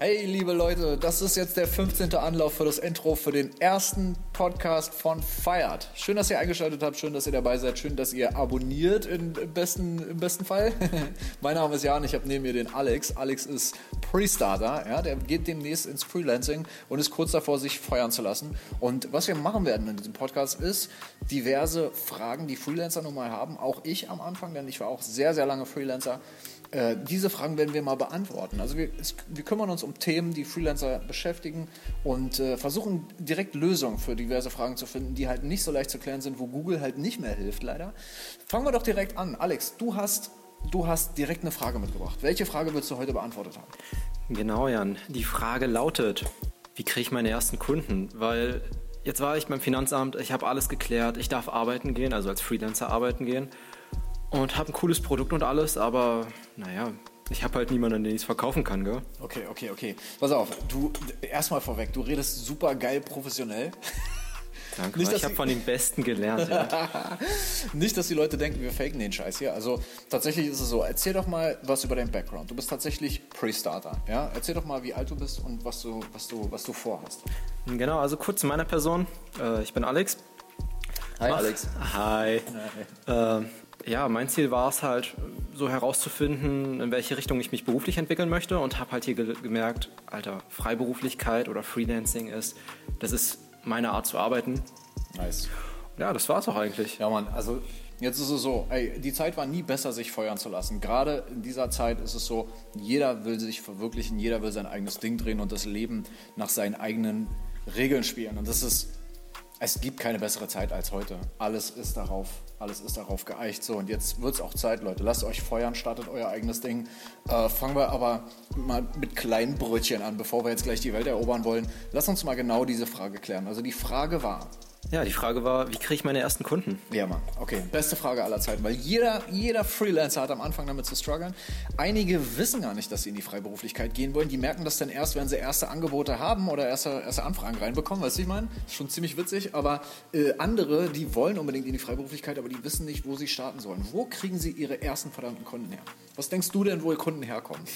Hey, liebe Leute, das ist jetzt der 15. Anlauf für das Intro für den ersten Podcast von Feiert. Schön, dass ihr eingeschaltet habt, schön, dass ihr dabei seid, schön, dass ihr abonniert im besten, im besten Fall. mein Name ist Jan, ich habe neben mir den Alex. Alex ist Pre-Starter, ja, der geht demnächst ins Freelancing und ist kurz davor, sich feuern zu lassen. Und was wir machen werden in diesem Podcast ist diverse Fragen, die Freelancer nun mal haben. Auch ich am Anfang, denn ich war auch sehr, sehr lange Freelancer. Äh, diese Fragen werden wir mal beantworten. Also wir, es, wir, kümmern uns um Themen, die Freelancer beschäftigen und äh, versuchen direkt Lösungen für diverse Fragen zu finden, die halt nicht so leicht zu klären sind, wo Google halt nicht mehr hilft, leider. Fangen wir doch direkt an. Alex, du hast, du hast direkt eine Frage mitgebracht. Welche Frage willst du heute beantwortet haben? Genau, Jan. Die Frage lautet, wie kriege ich meine ersten Kunden? Weil jetzt war ich beim Finanzamt, ich habe alles geklärt, ich darf arbeiten gehen, also als Freelancer arbeiten gehen und habe ein cooles Produkt und alles, aber naja, ich habe halt niemanden, den ich es verkaufen kann, gell? Okay, okay, okay. Pass auf, du, erstmal vorweg, du redest super geil professionell. Danke, nicht, ich habe von den Besten gelernt. Ja. nicht, dass die Leute denken, wir faken den Scheiß hier. Also tatsächlich ist es so, erzähl doch mal was über deinen Background. Du bist tatsächlich Pre-Starter. Ja? Erzähl doch mal, wie alt du bist und was du, was du, was du vorhast. Genau, also kurz zu meiner Person. Äh, ich bin Alex. Hi Mach, Alex. Hi. Hi. Äh, ja, mein Ziel war es halt, so herauszufinden, in welche Richtung ich mich beruflich entwickeln möchte und habe halt hier ge gemerkt, Alter, Freiberuflichkeit oder Freelancing ist, das ist meine Art zu arbeiten. Nice. Ja, das war es auch eigentlich. Ja, Mann, also jetzt ist es so, ey, die Zeit war nie besser, sich feuern zu lassen. Gerade in dieser Zeit ist es so, jeder will sich verwirklichen, jeder will sein eigenes Ding drehen und das Leben nach seinen eigenen Regeln spielen. Und das ist es gibt keine bessere Zeit als heute. Alles ist darauf, alles ist darauf geeicht. So, und jetzt wird es auch Zeit, Leute. Lasst euch feuern, startet euer eigenes Ding. Äh, fangen wir aber mal mit kleinen Brötchen an, bevor wir jetzt gleich die Welt erobern wollen. Lasst uns mal genau diese Frage klären. Also die Frage war, ja, die Frage war, wie kriege ich meine ersten Kunden? Ja, Mann. Okay, beste Frage aller Zeiten, weil jeder, jeder Freelancer hat am Anfang damit zu strugglen. Einige wissen gar nicht, dass sie in die Freiberuflichkeit gehen wollen. Die merken das dann erst, wenn sie erste Angebote haben oder erste, erste Anfragen reinbekommen. Weißt du, ich meine? Ist schon ziemlich witzig. Aber äh, andere, die wollen unbedingt in die Freiberuflichkeit, aber die wissen nicht, wo sie starten sollen. Wo kriegen sie ihre ersten verdammten Kunden her? Was denkst du denn, wo ihr Kunden herkommen?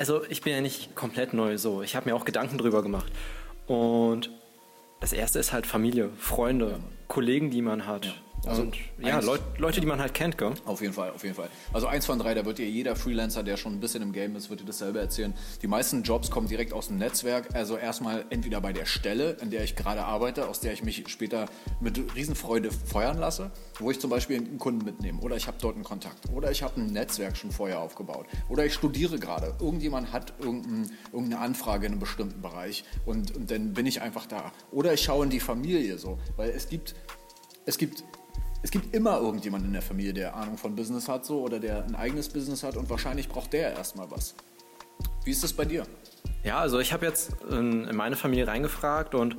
Also ich bin ja nicht komplett neu so. Ich habe mir auch Gedanken drüber gemacht. Und das erste ist halt Familie, Freunde, ja. Kollegen, die man hat. Ja. Also und ja, Leut, Leute, die man halt kennt, gell? Auf jeden Fall, auf jeden Fall. Also eins von drei, da wird dir jeder Freelancer, der schon ein bisschen im Game ist, wird dir dasselbe erzählen. Die meisten Jobs kommen direkt aus dem Netzwerk. Also erstmal entweder bei der Stelle, in der ich gerade arbeite, aus der ich mich später mit Riesenfreude feuern lasse, wo ich zum Beispiel einen Kunden mitnehme. Oder ich habe dort einen Kontakt. Oder ich habe ein Netzwerk schon vorher aufgebaut. Oder ich studiere gerade. Irgendjemand hat irgendein, irgendeine Anfrage in einem bestimmten Bereich und, und dann bin ich einfach da. Oder ich schaue in die Familie so. Weil es gibt es gibt es gibt immer irgendjemanden in der Familie, der Ahnung von Business hat so oder der ein eigenes Business hat und wahrscheinlich braucht der erstmal was. Wie ist das bei dir? Ja, also ich habe jetzt in, in meine Familie reingefragt und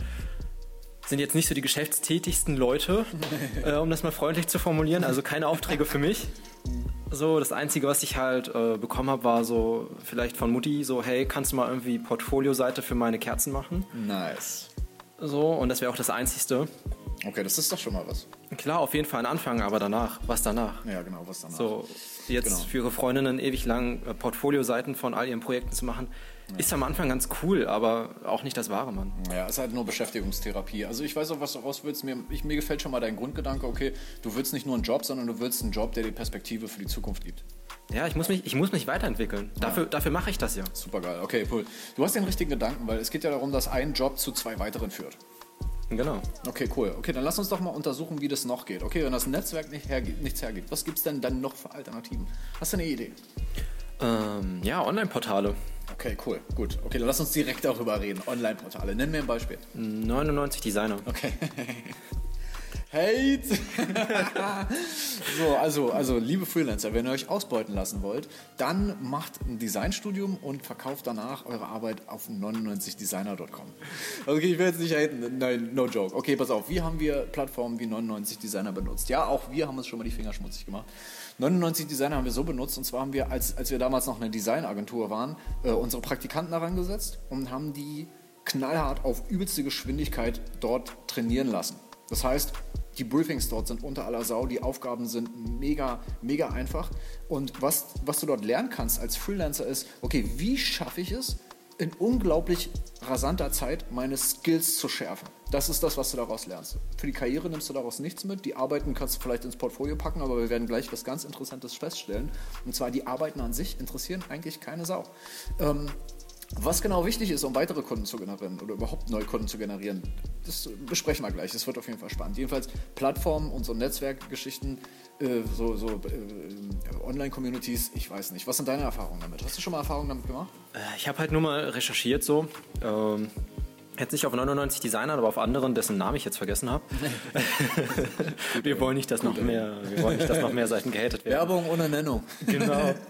sind jetzt nicht so die geschäftstätigsten Leute, äh, um das mal freundlich zu formulieren. Also keine Aufträge für mich. So, das Einzige, was ich halt äh, bekommen habe, war so vielleicht von Mutti so, hey, kannst du mal irgendwie Portfolioseite für meine Kerzen machen? Nice. So, und das wäre auch das Einzigste. Okay, das ist doch schon mal was. Klar, auf jeden Fall ein Anfang, aber danach, was danach? Ja, genau, was danach. So, jetzt genau. für ihre Freundinnen ewig lang äh, Portfolioseiten von all ihren Projekten zu machen, ja. ist am Anfang ganz cool, aber auch nicht das wahre, Mann. Ja, ist halt nur Beschäftigungstherapie. Also ich weiß auch, was du raus willst. Mir, ich, mir gefällt schon mal dein Grundgedanke, okay, du willst nicht nur einen Job, sondern du willst einen Job, der dir Perspektive für die Zukunft gibt. Ja, ich muss mich, ich muss mich weiterentwickeln. Dafür, ja. dafür mache ich das ja. Super geil. Okay, cool. Du hast den richtigen Gedanken, weil es geht ja darum, dass ein Job zu zwei weiteren führt. Genau. Okay, cool. Okay, dann lass uns doch mal untersuchen, wie das noch geht. Okay, wenn das Netzwerk nicht hergibt, nichts hergibt, was gibt es denn dann noch für Alternativen? Hast du eine Idee? Ähm, ja, Online-Portale. Okay, cool, gut. Okay, dann lass uns direkt darüber reden. Online-Portale. Nenn mir ein Beispiel. 99 Designer. Okay. Hate. so, also, also, liebe Freelancer, wenn ihr euch ausbeuten lassen wollt, dann macht ein Designstudium und verkauft danach eure Arbeit auf 99designer.com. Okay, ich will jetzt nicht haten, nein, no joke. Okay, pass auf, wie haben wir Plattformen wie 99designer benutzt? Ja, auch wir haben uns schon mal die Finger schmutzig gemacht. 99 Designer haben wir so benutzt und zwar haben wir, als, als wir damals noch eine Designagentur waren, äh, unsere Praktikanten daran gesetzt und haben die knallhart auf übelste Geschwindigkeit dort trainieren lassen. Das heißt, die Briefings dort sind unter aller Sau, die Aufgaben sind mega, mega einfach. Und was, was du dort lernen kannst als Freelancer ist, okay, wie schaffe ich es, in unglaublich rasanter Zeit meine Skills zu schärfen. Das ist das, was du daraus lernst. Für die Karriere nimmst du daraus nichts mit. Die Arbeiten kannst du vielleicht ins Portfolio packen, aber wir werden gleich was ganz Interessantes feststellen. Und zwar die Arbeiten an sich interessieren eigentlich keine Sau. Ähm, was genau wichtig ist, um weitere Kunden zu generieren oder überhaupt neue Kunden zu generieren, das besprechen wir gleich. Das wird auf jeden Fall spannend. Jedenfalls Plattformen und so Netzwerkgeschichten, äh, so, so äh, Online-Communities, ich weiß nicht. Was sind deine Erfahrungen damit? Hast du schon mal Erfahrungen damit gemacht? Äh, ich habe halt nur mal recherchiert so. Ähm, jetzt nicht auf 99 Designern, aber auf anderen, dessen Namen ich jetzt vergessen habe. wir wollen nicht, dass noch mehr, wir wollen nicht, dass noch mehr Seiten gehatet werden. Werbung ohne Nennung. Genau.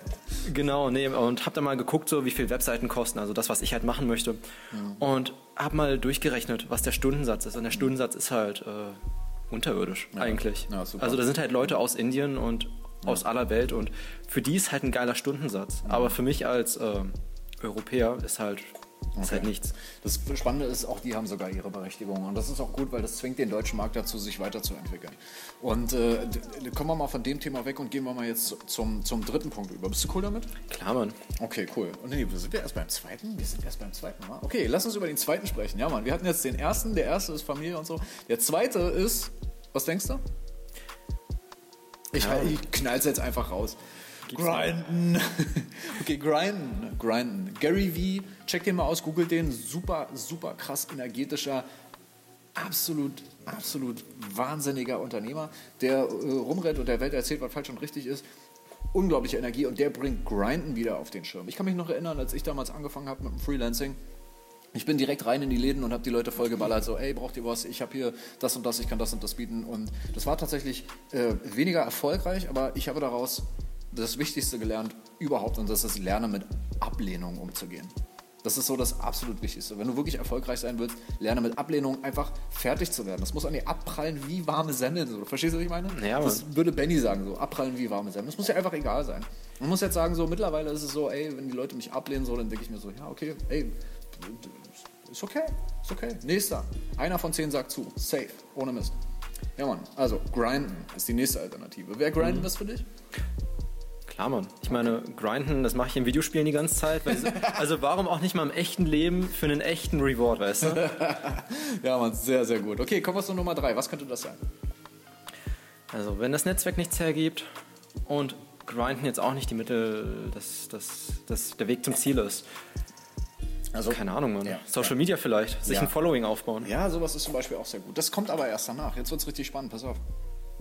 Genau, nee, und habe dann mal geguckt, so wie viel Webseiten kosten, also das, was ich halt machen möchte. Ja. Und habe mal durchgerechnet, was der Stundensatz ist. Und der Stundensatz ist halt äh, unterirdisch ja. eigentlich. Ja, also da sind halt Leute aus Indien und aus aller Welt und für die ist halt ein geiler Stundensatz. Aber für mich als äh, Europäer ist halt Okay. Ist halt nichts. Das Spannende ist, auch die haben sogar ihre Berechtigung. Und das ist auch gut, weil das zwingt den deutschen Markt dazu, sich weiterzuentwickeln. Und äh, kommen wir mal von dem Thema weg und gehen wir mal jetzt zum, zum dritten Punkt über. Bist du cool damit? Klar, Mann. Okay, cool. Und nee, sind wir erst beim zweiten? Wir sind erst beim zweiten Mal. Okay, lass uns über den zweiten sprechen. Ja, Mann. Wir hatten jetzt den ersten. Der erste ist Familie und so. Der zweite ist, was denkst du? Ich, ja. ich knall's jetzt einfach raus. Grinden. okay, grinden. Grinden. Gary V, check den mal aus, googelt den. Super, super krass energetischer, absolut, absolut wahnsinniger Unternehmer, der äh, rumrennt und der Welt erzählt, was falsch und richtig ist. Unglaubliche Energie und der bringt Grinden wieder auf den Schirm. Ich kann mich noch erinnern, als ich damals angefangen habe mit dem Freelancing. Ich bin direkt rein in die Läden und habe die Leute voll geballert, so, ey, braucht ihr was? Ich habe hier das und das, ich kann das und das bieten. Und das war tatsächlich äh, weniger erfolgreich, aber ich habe daraus das Wichtigste gelernt überhaupt und das ist Lernen mit Ablehnung umzugehen. Das ist so das absolut Wichtigste. Wenn du wirklich erfolgreich sein willst, lerne mit Ablehnung einfach fertig zu werden. Das muss an dir abprallen wie warme Semmel. So. Verstehst du, was ich meine? Ja, das würde Benny sagen, so abprallen wie warme Semmel. Das muss ja einfach egal sein. Man muss jetzt sagen, so mittlerweile ist es so, ey, wenn die Leute mich ablehnen, so, dann denke ich mir so, ja, okay, ey, ist okay, ist okay. Nächster. Einer von zehn sagt zu. Safe. Ohne Mist. Ja, Mann. Also, grinden ist die nächste Alternative. Wer grinden mhm. ist für dich? Klar, Mann. Ich meine, grinden, das mache ich in Videospielen die ganze Zeit. also warum auch nicht mal im echten Leben für einen echten Reward, weißt du? ja, Mann, sehr, sehr gut. Okay, kommen wir zu Nummer drei. Was könnte das sein? Also, wenn das Netzwerk nichts hergibt und grinden jetzt auch nicht die Mittel, dass das, das der Weg zum Ziel ist. Also, keine Ahnung, Mann. Ja, Social ja. Media vielleicht, sich ja. ein Following aufbauen. Ja, sowas ist zum Beispiel auch sehr gut. Das kommt aber erst danach. Jetzt wird es richtig spannend, pass auf.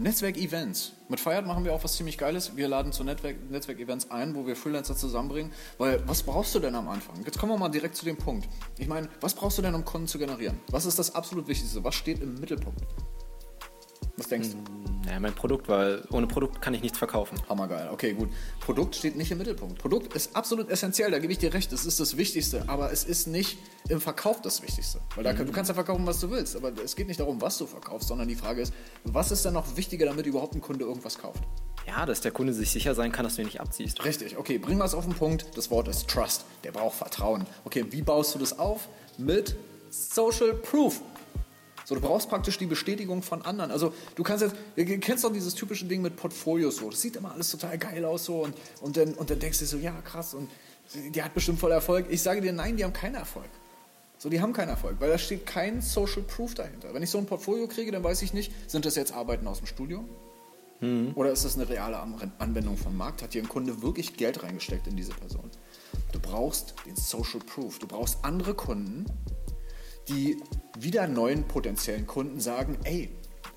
Netzwerk-Events. Mit Feiert machen wir auch was ziemlich Geiles. Wir laden zu Netzwerk-Events ein, wo wir Freelancer zusammenbringen. Weil, was brauchst du denn am Anfang? Jetzt kommen wir mal direkt zu dem Punkt. Ich meine, was brauchst du denn, um Kunden zu generieren? Was ist das absolut Wichtigste? Was steht im Mittelpunkt? Was denkst du? Hm, ja, mein Produkt, weil ohne Produkt kann ich nichts verkaufen. Hammergeil. Okay, gut. Produkt steht nicht im Mittelpunkt. Produkt ist absolut essentiell, da gebe ich dir recht. Es ist das Wichtigste, aber es ist nicht im Verkauf das Wichtigste. Weil da, mhm. du kannst ja verkaufen, was du willst, aber es geht nicht darum, was du verkaufst, sondern die Frage ist, was ist dann noch wichtiger, damit überhaupt ein Kunde irgendwas kauft? Ja, dass der Kunde sich sicher sein kann, dass du ihn nicht abziehst. Richtig, okay, bringen wir es auf den Punkt. Das Wort ist Trust. Der braucht Vertrauen. Okay, wie baust du das auf? Mit Social Proof. So, du brauchst praktisch die Bestätigung von anderen. Also du kannst jetzt, du kennst doch dieses typische Ding mit Portfolios so. Das sieht immer alles total geil aus so und, und, dann, und dann denkst du so, ja krass und die hat bestimmt voll Erfolg. Ich sage dir, nein, die haben keinen Erfolg. So, die haben keinen Erfolg, weil da steht kein Social Proof dahinter. Wenn ich so ein Portfolio kriege, dann weiß ich nicht, sind das jetzt Arbeiten aus dem Studio? Mhm. Oder ist das eine reale Anwendung vom Markt? Hat hier ein Kunde wirklich Geld reingesteckt in diese Person? Du brauchst den Social Proof. Du brauchst andere Kunden, die wieder neuen potenziellen Kunden sagen, ey,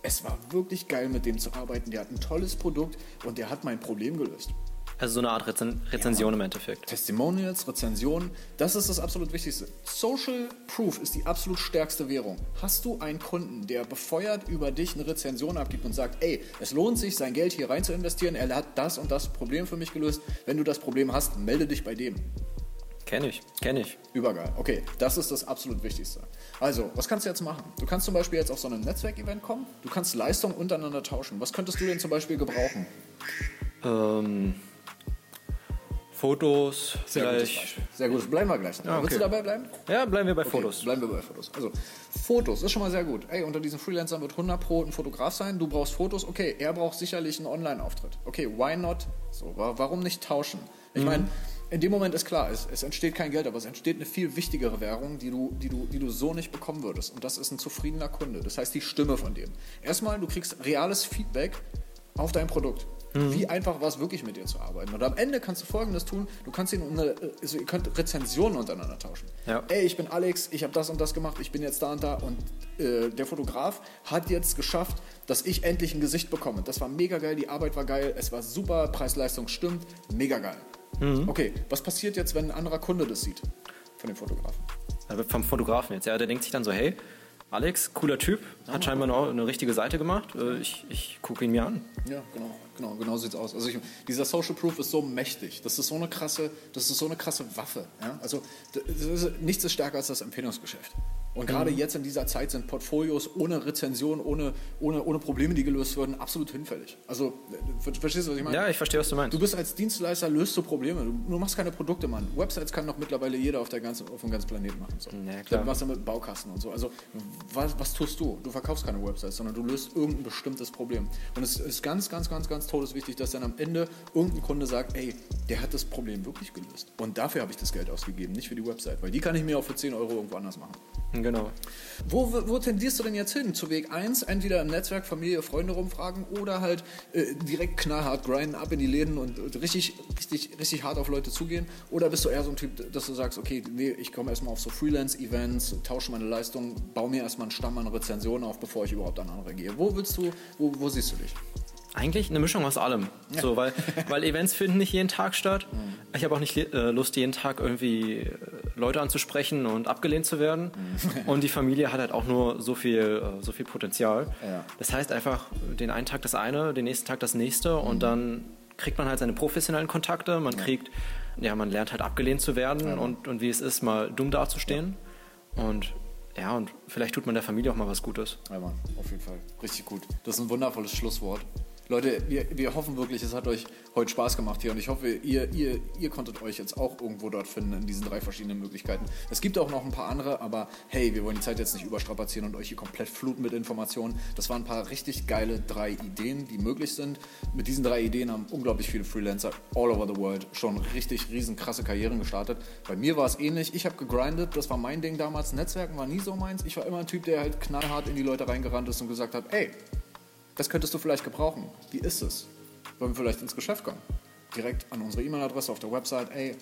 es war wirklich geil mit dem zu arbeiten, der hat ein tolles Produkt und der hat mein Problem gelöst. Also so eine Art Rezen Rezension ja. im Endeffekt. Testimonials, Rezensionen, das ist das absolut Wichtigste. Social Proof ist die absolut stärkste Währung. Hast du einen Kunden, der befeuert über dich eine Rezension abgibt und sagt, ey, es lohnt sich, sein Geld hier rein zu investieren, er hat das und das Problem für mich gelöst. Wenn du das Problem hast, melde dich bei dem. Kenne ich, kenne ich. Übergeil. Okay, das ist das absolut Wichtigste. Also, was kannst du jetzt machen? Du kannst zum Beispiel jetzt auf so ein Netzwerkevent kommen. Du kannst Leistungen untereinander tauschen. Was könntest du denn zum Beispiel gebrauchen? Ähm, Fotos, Sehr vielleicht. Gutes Sehr gut. Bleiben wir gleich. Ja, okay. Willst du dabei bleiben? Ja, bleiben wir bei okay, Fotos. Bleiben wir bei Fotos. Also, Fotos ist schon mal sehr gut. Ey, unter diesen Freelancern wird 100 Pro ein Fotograf sein. Du brauchst Fotos. Okay, er braucht sicherlich einen Online-Auftritt. Okay, why not? So, warum nicht tauschen? Ich mhm. meine, in dem Moment ist klar, es, es, entsteht kein Geld, aber es entsteht eine viel wichtigere Währung, die du, die, du, die du so nicht bekommen würdest. Und das ist ein zufriedener Kunde. Das heißt, die Stimme von dem. Erstmal, du kriegst reales Feedback auf dein Produkt. Mhm. Wie einfach war es wirklich mit dir zu arbeiten? Und am Ende kannst du folgendes tun: Du kannst ihn eine, also ihr könnt Rezensionen untereinander tauschen. Ja. Ey, ich bin Alex, ich habe das und das gemacht, ich bin jetzt da und da und äh, der Fotograf hat jetzt geschafft, dass ich endlich ein Gesicht bekomme. Das war mega geil, die Arbeit war geil, es war super, Preis-Leistung stimmt, mega geil. Mhm. Okay, was passiert jetzt, wenn ein anderer Kunde das sieht von dem Fotografen? Also vom Fotografen jetzt, ja, der denkt sich dann so, hey, Alex, cooler Typ, hat scheinbar eine, eine richtige Seite gemacht. Äh, ich, ich gucke ihn mir an. Ja, genau, genau, genau sieht's aus. Also ich, dieser Social Proof ist so mächtig. Das ist so eine krasse, das ist so eine krasse Waffe. Ja? Also ist, nichts ist stärker als das Empfehlungsgeschäft. Und gerade mhm. jetzt in dieser Zeit sind Portfolios ohne Rezension, ohne, ohne, ohne Probleme, die gelöst würden, absolut hinfällig. Also, verstehst du, was ich meine? Ja, ich verstehe, was du meinst. Du bist als Dienstleister, löst du Probleme. Du, du machst keine Produkte, Mann. Websites kann doch mittlerweile jeder auf, der ganzen, auf dem ganzen Planeten machen. So. Ja, klar. Was mit Baukasten und so. Also, was, was tust du? Du verkaufst keine Websites, sondern du löst irgendein bestimmtes Problem. Und es ist ganz, ganz, ganz, ganz todeswichtig, dass dann am Ende irgendein Kunde sagt, ey, der hat das Problem wirklich gelöst. Und dafür habe ich das Geld ausgegeben, nicht für die Website. Weil die kann ich mir auch für 10 Euro irgendwo anders machen. Genau. Wo, wo tendierst du denn jetzt hin? Zu Weg 1, entweder im Netzwerk, Familie, Freunde rumfragen oder halt äh, direkt knallhart grinden, ab in die Läden und, und, richtig, richtig, richtig hart auf Leute zugehen? Oder bist du eher so ein Typ, dass du sagst, okay, nee, ich komme erstmal auf so Freelance-Events, tausche meine Leistung, baue mir erstmal einen Stamm an Rezensionen auf, bevor ich überhaupt an andere gehe? Wo willst du, wo, wo siehst du dich? Eigentlich eine Mischung aus allem. Ja. So, weil, weil Events finden nicht jeden Tag statt. Mhm. Ich habe auch nicht äh, Lust, jeden Tag irgendwie äh, Leute anzusprechen und abgelehnt zu werden. Mhm. Und die Familie hat halt auch nur so viel, äh, so viel Potenzial. Ja. Das heißt einfach, den einen Tag das eine, den nächsten Tag das nächste und mhm. dann kriegt man halt seine professionellen Kontakte. Man kriegt, ja, man lernt halt abgelehnt zu werden und, und wie es ist, mal dumm dazustehen. Und ja, und vielleicht tut man der Familie auch mal was Gutes. Ja, Mann, auf jeden Fall. Richtig gut. Das ist ein wundervolles Schlusswort. Leute, wir, wir hoffen wirklich, es hat euch heute Spaß gemacht hier und ich hoffe, ihr, ihr, ihr konntet euch jetzt auch irgendwo dort finden in diesen drei verschiedenen Möglichkeiten. Es gibt auch noch ein paar andere, aber hey, wir wollen die Zeit jetzt nicht überstrapazieren und euch hier komplett fluten mit Informationen. Das waren ein paar richtig geile drei Ideen, die möglich sind. Mit diesen drei Ideen haben unglaublich viele Freelancer all over the world schon richtig riesen krasse Karrieren gestartet. Bei mir war es ähnlich. Ich habe gegrindet, das war mein Ding damals. Netzwerken war nie so meins. Ich war immer ein Typ, der halt knallhart in die Leute reingerannt ist und gesagt hat, ey, das könntest du vielleicht gebrauchen. Wie ist es? Wollen wir vielleicht ins Geschäft kommen? Direkt an unsere E-Mail-Adresse auf der Website, ey, äh,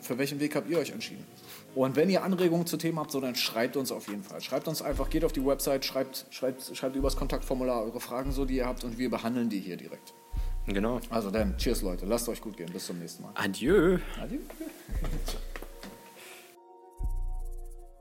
für welchen Weg habt ihr euch entschieden? Und wenn ihr Anregungen zu Themen habt, so dann schreibt uns auf jeden Fall. Schreibt uns einfach, geht auf die Website, schreibt, schreibt, schreibt übers Kontaktformular eure Fragen so, die ihr habt und wir behandeln die hier direkt. Genau. Also dann, cheers Leute, lasst euch gut gehen, bis zum nächsten Mal. Adieu. Adieu.